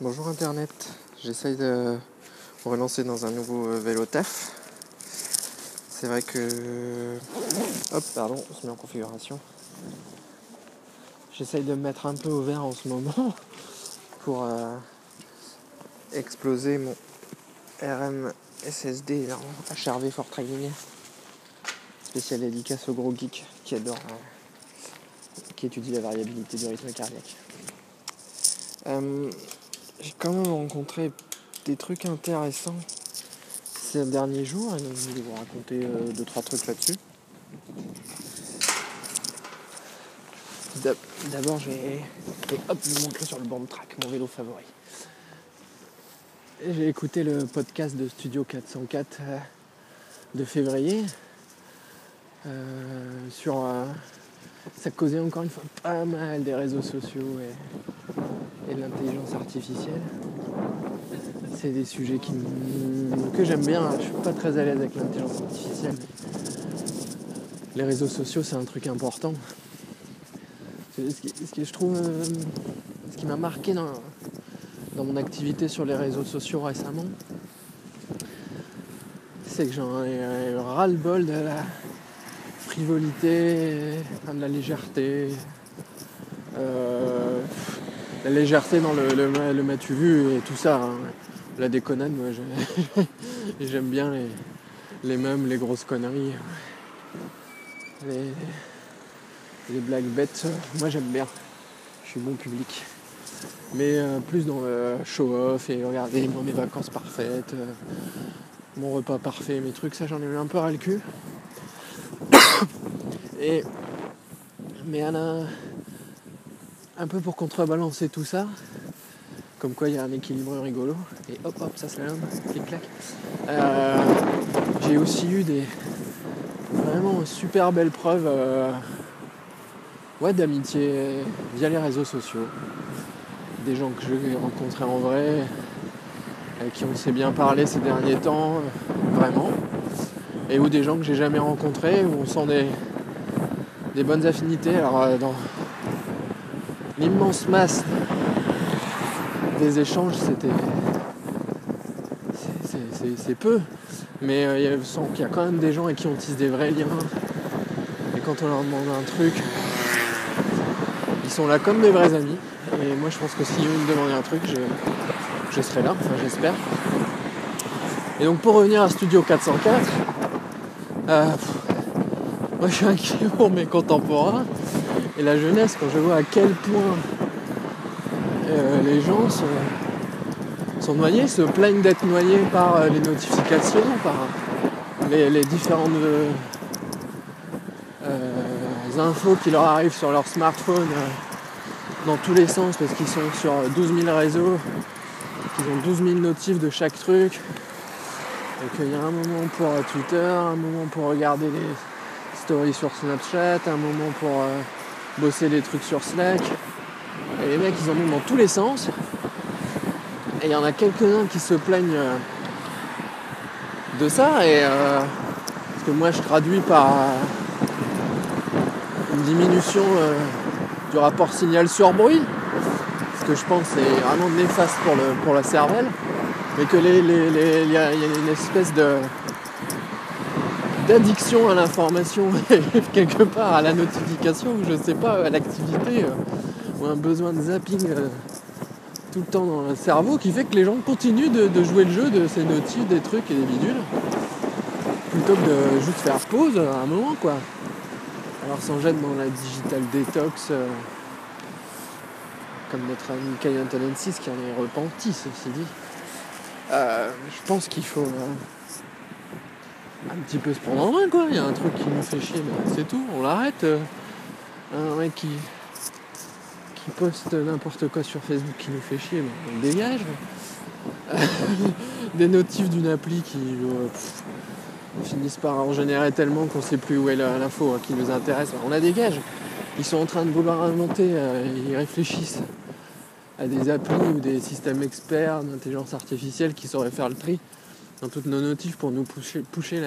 Bonjour Internet, j'essaye de relancer dans un nouveau euh, vélo taf. C'est vrai que... Hop, pardon, on se met en configuration. J'essaye de me mettre un peu au vert en ce moment pour euh, exploser mon RM SSD HRV Fort Training. Spécial dédicace au gros geek qui adore, euh, qui étudie la variabilité du rythme cardiaque. J'ai quand même rencontré des trucs intéressants ces derniers jours et donc je vais vous raconter euh, deux trois trucs là-dessus. D'abord, je vais hop, vous montrer sur le banc de track mon vélo favori. J'ai écouté le podcast de Studio 404 euh, de février euh, sur ça causait encore une fois pas mal des réseaux sociaux et de l'intelligence artificielle. C'est des sujets que j'aime bien. Je suis pas très à l'aise avec l'intelligence artificielle. Les réseaux sociaux, c'est un truc important. Ce qui, je trouve, euh, ce qui m'a marqué dans, mon activité sur les réseaux sociaux récemment, c'est que j'en ai ras-le-bol de la frivolité, de la légèreté. Euh, la légèreté dans le, m'as-tu vu et tout ça. Hein. La déconnade, moi j'aime bien les, les les grosses conneries. Les, les blagues bêtes, moi j'aime bien. Je suis bon public. Mais euh, plus dans le show-off et regarder moi mes vacances parfaites, euh, mon repas parfait, mes trucs, ça j'en ai eu un peu ras le cul. et mais Anna un peu pour contrebalancer tout ça, comme quoi il y a un équilibre rigolo, et hop hop, ça se lève, clic clac. Euh, j'ai aussi eu des vraiment super belles preuves euh, ouais, d'amitié via les réseaux sociaux. Des gens que j'ai rencontrés en vrai, avec qui on s'est bien parlé ces derniers temps, vraiment. Et ou des gens que j'ai jamais rencontrés, où on sent des, des bonnes affinités. Alors euh, dans, l'immense masse des échanges, c'était. C'est peu. Mais euh, il y a quand même des gens avec qui on tisse des vrais liens. Et quand on leur demande un truc, ils sont là comme des vrais amis. Et moi je pense que si eux me demandaient un truc, je, serais là, enfin j'espère. Et donc pour revenir à Studio 404, euh, moi je suis inquiet pour mes contemporains et la jeunesse, quand je vois à quel point euh, les gens sont, noyés, se plaignent d'être noyés par euh, les notifications, par les, différentes euh, infos qui leur arrivent sur leur smartphone dans tous les sens parce qu'ils sont sur 12 000 réseaux, qu'ils ont 12 000 notifs de chaque truc, et qu'il y a un moment pour Twitter, un moment pour regarder les stories sur Snapchat, un moment pour bosser des trucs sur Slack. Et les mecs, ils en ont dans tous les sens. Et il y en a quelques-uns qui se plaignent euh, de ça. Et euh, parce que moi, je traduis par euh, une diminution du rapport signal sur bruit. Ce que je pense est vraiment néfaste pour, le, pour la cervelle. Mais que les, il y, a une espèce de d'addiction à l'information quelque part à la notification, ou je sais pas, à l'activité, euh, ou un besoin de zapping euh, tout le temps dans le cerveau qui fait que les gens continuent de, jouer le jeu de ces notifs, des trucs et des bidules, plutôt que de juste faire pause à un moment quoi. Alors sans jette dans la digital detox, euh, comme notre ami Kayan Talensis qui en est repenti, ceci dit. je pense qu'il faut un petit peu se prendre en main quoi. Il y a un truc qui nous fait chier, mais c'est tout, on l'arrête. Euh. Un mec qui, qui poste n'importe quoi sur Facebook qui nous fait chier, mais on le dégage. Des notifs d'une appli qui euh, finissent par en générer tellement qu'on sait plus où est l'info hein, qui nous intéresse. On la dégage. Ils sont en train de vouloir inventer, euh, ils réfléchissent à des applis ou des systèmes experts d'intelligence artificielle qui sauraient faire le tri dans toutes nos notifs pour nous pousser, pousser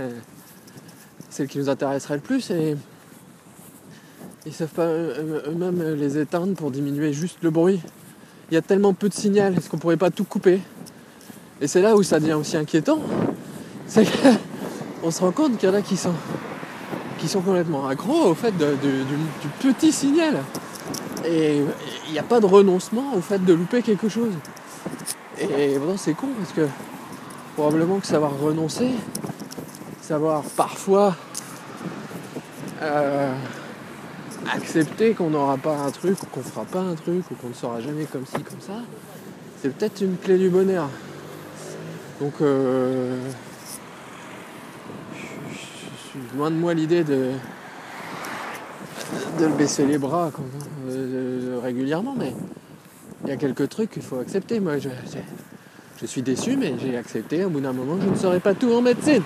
celle qui nous intéresserait le plus et ils savent pas eux-mêmes les éteindre pour diminuer juste le bruit il y a tellement peu de signal, est-ce qu'on pourrait pas tout couper? Et c'est là où ça devient aussi inquiétant. C'est qu'on se rend compte qu'il y en a qui sont, qui sont complètement accros au fait du, du, petit signal. Et il n'y a pas de renoncement au fait de louper quelque chose. Et bon, c'est con parce que probablement que savoir renoncer, savoir parfois euh, accepter qu'on n'aura pas un truc ou qu'on fera pas un truc ou qu'on ne sera jamais comme ci, comme ça, c'est peut-être une clé du bonheur. Donc euh, je suis loin de moi l'idée de, de baisser les bras euh, régulièrement, mais il y a quelques trucs qu'il faut accepter. Moi, je, suis déçu, mais j'ai accepté. Au bout d'un moment, je ne saurais pas tout en médecine.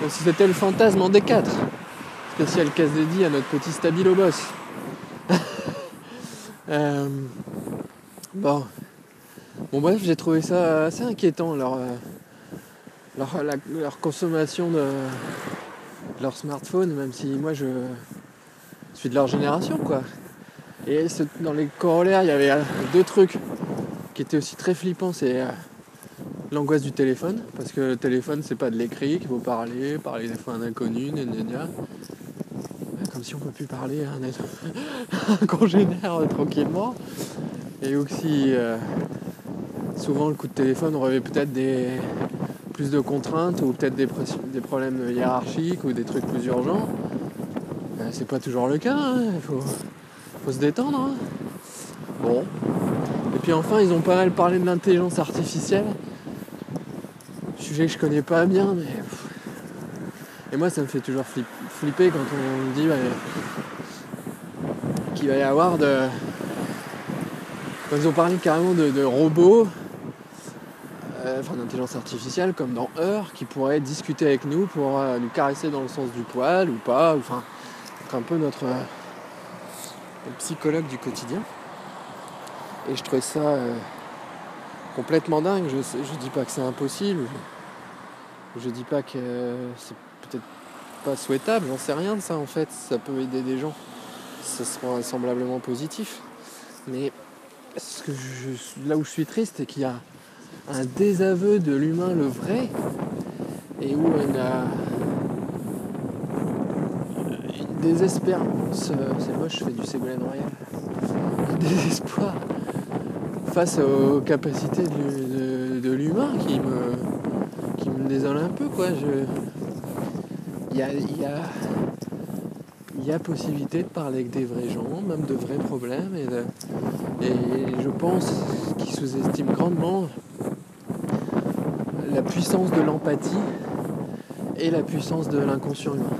Comme si c'était le fantasme en D4. Spécial casse dédié à notre petit stabilo boss. Euh, bon. Bon, bref, j'ai trouvé ça assez inquiétant, leur, euh, consommation de leur smartphone, même si moi je suis de leur génération, quoi. Et dans les corollaires, il y avait euh, deux trucs qui étaient aussi très flippants. C'est l'angoisse du téléphone, parce que le téléphone, c'est pas de l'écrit qu'il faut parler, parler des fois à un inconnu, Comme si on peut plus parler à un, congénère euh, tranquillement. Et aussi, souvent, le coup de téléphone revêt peut-être des plus de contraintes ou peut-être des, problèmes hiérarchiques ou des trucs plus urgents. c'est pas toujours le cas. Hein. Il faut faut se détendre. Hein. bon. Et puis enfin, ils ont pas mal parlé de l'intelligence artificielle. Sujet que je connais pas bien, mais. Et moi, ça me fait toujours flipper quand on dit qu'il va y avoir de. Quand ils ont parlé carrément de, robots, euh, enfin d'intelligence artificielle, comme dans Heure, qui pourraient discuter avec nous pour euh, nous caresser dans le sens du poil ou pas, ou enfin, être un peu notre psychologue du quotidien. Et je trouvais ça euh, complètement dingue. Je, je dis pas que c'est impossible. Je, dis pas que c'est peut-être pas souhaitable. J'en sais rien de ça en fait. Ça peut aider des gens. Ça sera vraisemblablement positif. Mais là où je suis triste, c'est qu'il y a un désaveu de l'humain le vrai et où on a désespérance, euh, c'est moche, je fais du Ségolène Royal, désespoir face aux capacités de, l'humain qui me désole un peu quoi. Il y a, y, possibilité de parler avec des vrais gens, même de vrais problèmes, et, je pense qu'ils sous-estiment grandement la puissance de l'empathie et la puissance de l'inconscient humain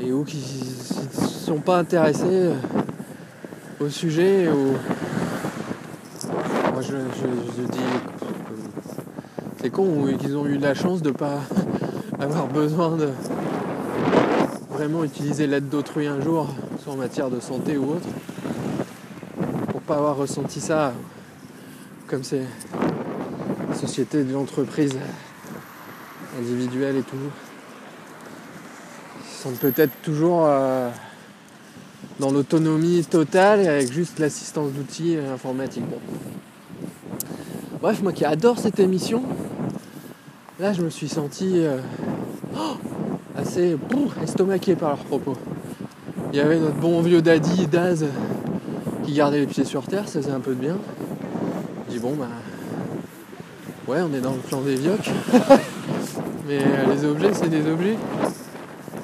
et ou qui ne sont pas intéressés euh, au sujet. Moi je, dis c'est con qu'ils ont eu la chance de pas avoir besoin de vraiment utiliser l'aide d'autrui un jour, soit en matière de santé ou autre, pour pas avoir ressenti ça comme c'est société de l'entreprise individuelle et tout sont peut-être toujours euh, dans l'autonomie totale et avec juste l'assistance d'outils informatiques. Bref, moi qui adore cette émission, là je me suis senti euh, oh, assez estomaqué par leurs propos. Il y avait notre bon vieux daddy Daz qui gardait les pieds sur terre, ça faisait un peu de bien. Je dis bon bah ouais on est dans le plan des vioques. Mais euh, les objets c'est des objets.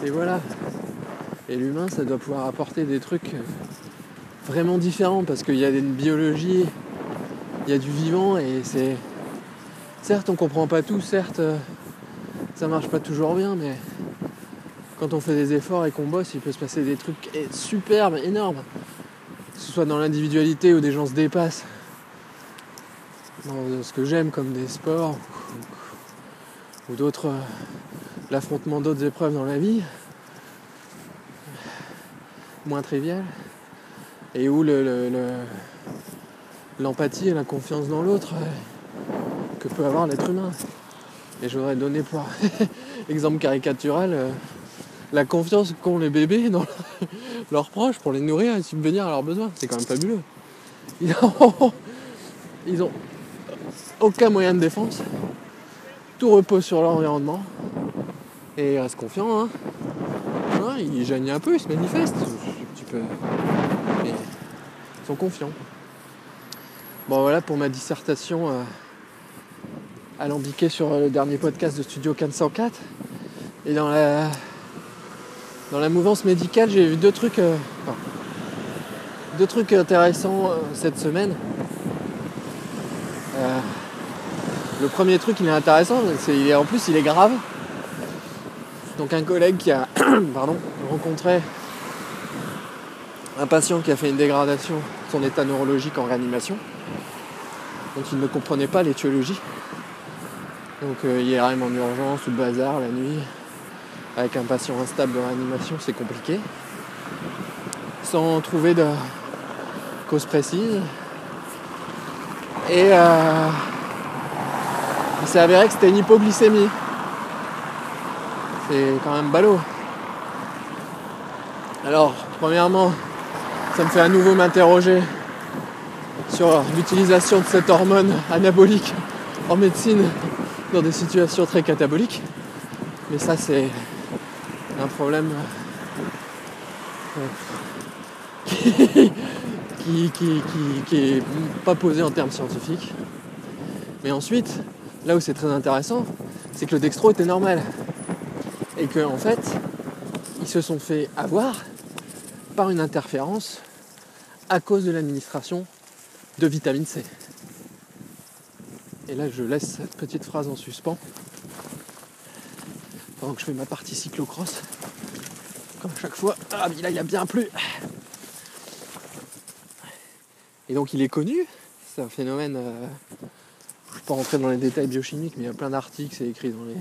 Et voilà. Et l'humain, ça doit pouvoir apporter des trucs vraiment différents parce qu'il y a une biologie, il y a du vivant et c'est. Certes, on comprend pas tout, certes, ça marche pas toujours bien, mais quand on fait des efforts et qu'on bosse, il peut se passer des trucs superbes, énormes. Que ce soit dans l'individualité où des gens se dépassent, dans ce que j'aime comme des sports ou d'autres l'affrontement d'autres épreuves dans la vie, moins triviales, et où l'empathie et la confiance dans l'autre euh, que peut avoir l'être humain. Et je voudrais donner pour exemple caricatural euh, la confiance qu'ont les bébés dans leurs proches pour les nourrir et subvenir à leurs besoins. C'est quand même fabuleux. ils ont aucun moyen de défense. Tout repose sur l'environnement. Et ils restent confiants. Hein. ils gênent un peu, ils se manifestent. Tu peux... Mais ils sont confiants. Bon voilà pour ma dissertation euh, alambiquée sur le dernier podcast de Studio 404. Et dans la, dans la mouvance médicale, j'ai vu deux trucs, euh, deux trucs intéressants euh, cette semaine. le premier truc, il est intéressant, c'est en plus il est grave. Donc un collègue qui a pardon, rencontré un patient qui a fait une dégradation de son état neurologique en réanimation. Donc il ne comprenait pas l'étiologie. Donc euh, IRM en urgence ou bazar la nuit. Avec un patient instable de réanimation, c'est compliqué. Sans trouver de cause précise. Et euh, il s'est avéré que c'était une hypoglycémie. C'est quand même ballot. Alors, premièrement, ça me fait à nouveau m'interroger sur l'utilisation de cette hormone anabolique en médecine dans des situations très cataboliques. Mais ça, c'est un problème euh, qui, qui, est pas posé en termes scientifiques. Mais ensuite, là où c'est très intéressant, c'est que le dextro était normal. Et qu'en en fait, ils se sont fait avoir par une interférence à cause de l'administration de vitamine C. Et là, je laisse cette petite phrase en suspens pendant que je fais ma partie cyclocross. Comme à chaque fois, ah, là, il a bien plu. Et donc, il est connu. C'est un phénomène. Euh, je ne vais pas rentrer dans les détails biochimiques, mais il y a plein d'articles, c'est écrit dans les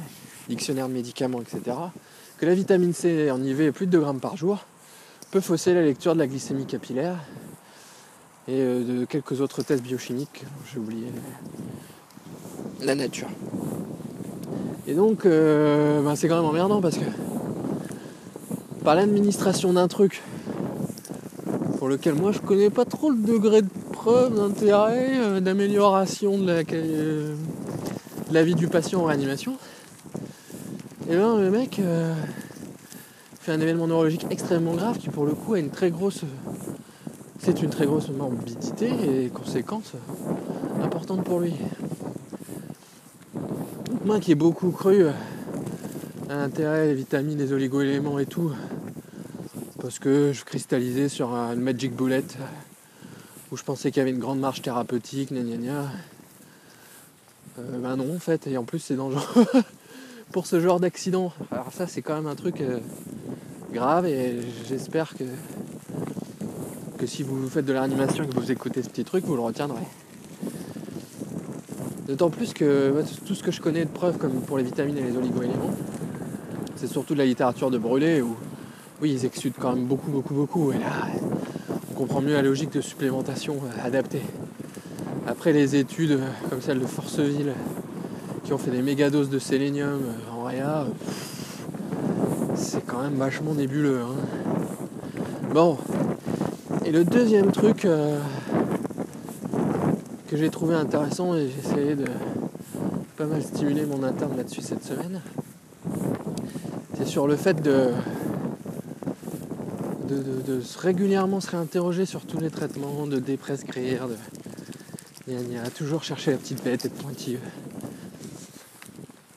dictionnaires de médicaments, etc. Que la vitamine C en IV plus de 2 grammes par jour peut fausser la lecture de la glycémie capillaire et euh, de quelques autres tests biochimiques, j'ai oublié la nature. Et donc, euh, ben, c'est quand même emmerdant parce que par l'administration d'un truc pour lequel moi je connais pas trop le degré de preuve, d'intérêt, euh, d'amélioration de la, vie du patient en réanimation, et ben le mec fait un événement neurologique extrêmement grave qui pour le coup a une très grosse c'est une très grosse morbidité et conséquences importantes pour lui. Moi qui ai beaucoup cru à l'intérêt des vitamines, des oligo-éléments et tout, parce que je cristallisais sur une magic bullet où je pensais qu'il y avait une grande marge thérapeutique, gna gna. Euh, ben non en fait, et en plus c'est dangereux pour ce genre d'accident. Alors ça c'est quand même un truc euh, grave et j'espère que si vous faites de l'animation et que vous écoutez ce petit truc, vous le retiendrez. D'autant plus que tout ce que je connais de preuves, comme pour les vitamines et les oligo-éléments, c'est surtout de la littérature de Brelet où, oui, ils exudent quand même beaucoup, beaucoup, beaucoup. Et là, on comprend mieux la logique de supplémentation euh, adaptée. Après les études euh, comme celle de Forceville, qui ont fait des méga doses de sélénium euh, en réa, c'est quand même vachement nébuleux. Hein. Bon, et le deuxième truc que j'ai trouvé intéressant et j'ai essayé de pas mal stimuler mon interne là-dessus cette semaine, c'est sur le fait de, de, régulièrement se réinterroger sur tous les traitements, de déprescrire, de il y a toujours chercher la petite bête, être pointilleux.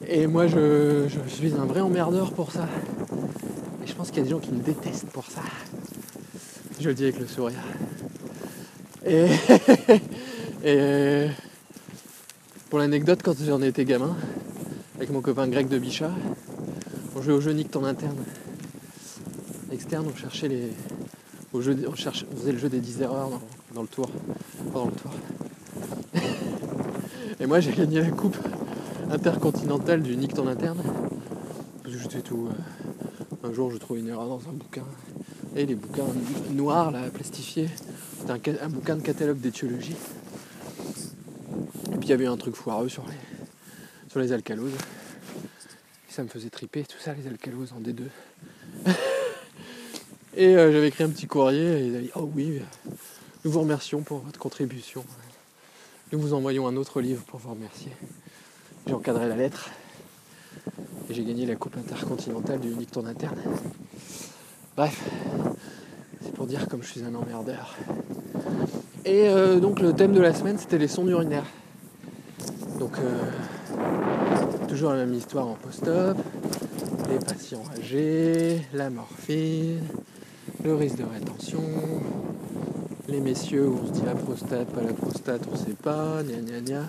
Et moi je, je suis un vrai emmerdeur pour ça. Et je pense qu'il y a des gens qui me détestent pour ça. Je le dis avec le sourire. Et, pour l'anecdote, quand j'en étais gamin, avec mon copain grec de Bichat, on jouait au jeu Nick ton interne. Externe, on cherchait les. Au jeu, on, faisait le jeu des 10 erreurs dans, le tour. Pendant le tour. Et moi j'ai gagné la coupe intercontinentale du Nick ton interne. Parce que tout. Euh, un jour je trouve une erreur dans un bouquin. Et les bouquins noirs, là, plastifiés. C'était un, bouquin de catalogue d'étiologie. Et puis il y avait un truc foireux sur les, sur les alcaloses. ça me faisait triper tout ça, les alcaloses en D2. et euh, j'avais écrit un petit courrier et il a dit Oh oui, nous vous remercions pour votre contribution nous vous envoyons un autre livre pour vous remercier. J'ai encadré la lettre et j'ai gagné la coupe intercontinentale du unique tour interne. Bref, c'est pour dire comme je suis un emmerdeur. Et euh, donc le thème de la semaine c'était les sondes urinaires. Donc euh, toujours la même histoire en post-op, les patients âgés, la morphine, le risque de rétention, les messieurs où on se dit la prostate, pas la prostate, on sait pas, gna gna gna.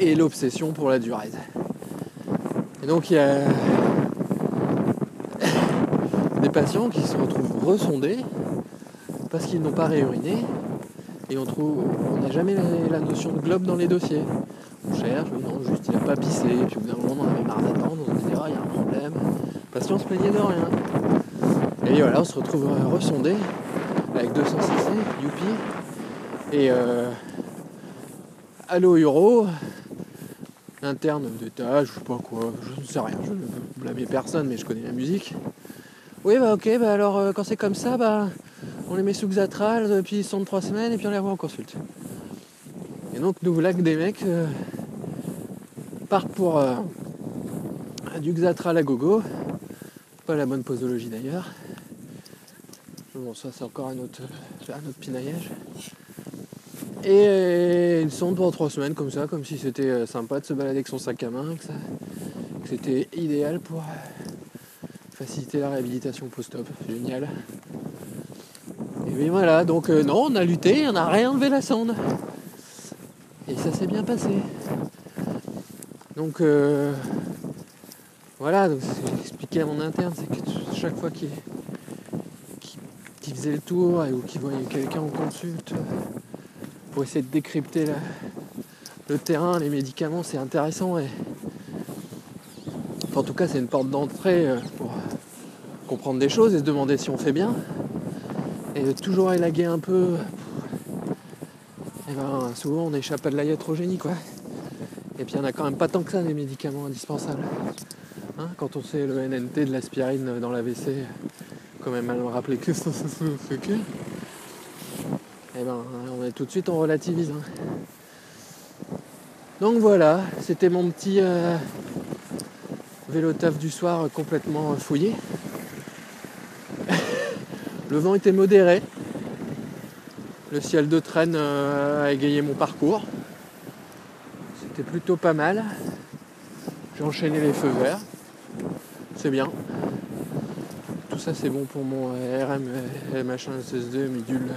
Et l'obsession pour la durée. Et donc il y a des patients qui se retrouvent resondés parce qu'ils n'ont pas réuriné et on trouve on n'a jamais la, notion de globe dans les dossiers. On cherche, non, juste il n'a pas pissé, puis au bout d'un moment on avait marre d'attendre, on se dit ah il y a un problème. Le patient se plaignait de rien. Et voilà, on se retrouve resondé avec 200 cc, youpi. Et euh, Allo Euro, interne d'étage, je sais pas quoi, je ne sais rien, je ne blâmer personne, mais je connais la musique. Oui, bah ok, bah alors euh, quand c'est comme ça, bah on les met sous Xatral, euh, puis ils sont de 3 semaines, et puis on les revoit en consulte. Et donc, nous voilà que des mecs euh, partent pour du Xatral à gogo, pas la bonne posologie d'ailleurs. Bon, ça c'est encore un autre, un autre pinaillage. Et ils sont pour trois semaines comme ça, comme si c'était euh, sympa de se balader avec son sac à main, que, c'était idéal pour euh, faciliter la réhabilitation post-op. Génial. Et voilà, donc euh, non, on a lutté, on n'a rien enlevé la sonde. Et ça s'est bien passé. Donc voilà, donc ce que j'expliquais à mon interne, c'est que chaque fois qu'il faisait le tour ou qu'il voyait quelqu'un en consulte, pour essayer de décrypter le terrain, les médicaments, c'est intéressant. En tout cas, c'est une porte d'entrée euh, pour comprendre des choses et se demander si on fait bien. Et toujours élaguer un peu. Et eh ben, souvent, on échappe à de la iatrogénie, quoi. Et puis, il n'y en a quand même pas tant que ça des médicaments indispensables. Hein, quand on sait le NNT de l'aspirine dans l'AVC, quand même mal rappeler que ça, que eh ben, on est tout de suite on relativise. Hein. Donc voilà, c'était mon petit euh, vélo taf du soir complètement fouillé. Le vent était modéré. Le ciel de traîne euh, a égayé mon parcours. C'était plutôt pas mal. J'ai enchaîné les feux verts. C'est bien. Tout ça c'est bon pour mon RM, machin, SSD, midule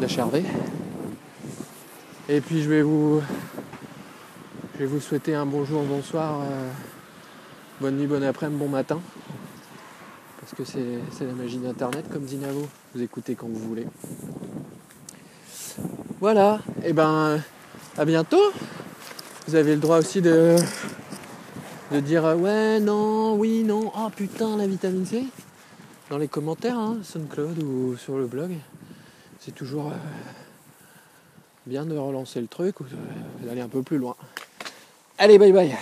d'HRV. Et puis je vais vous je vais vous souhaiter un bonjour, bonsoir, euh, bonne nuit, bon après-midi, bon matin. Que c'est la magie d'internet comme dit Navo. Vous écoutez quand vous voulez. Voilà, et eh ben à bientôt. Vous avez le droit aussi de, de dire ouais, non, oui, non, oh putain la vitamine C dans les commentaires, hein, SoundCloud ou sur le blog c'est toujours euh, bien de relancer le truc ou d'aller un peu plus loin. Allez, bye bye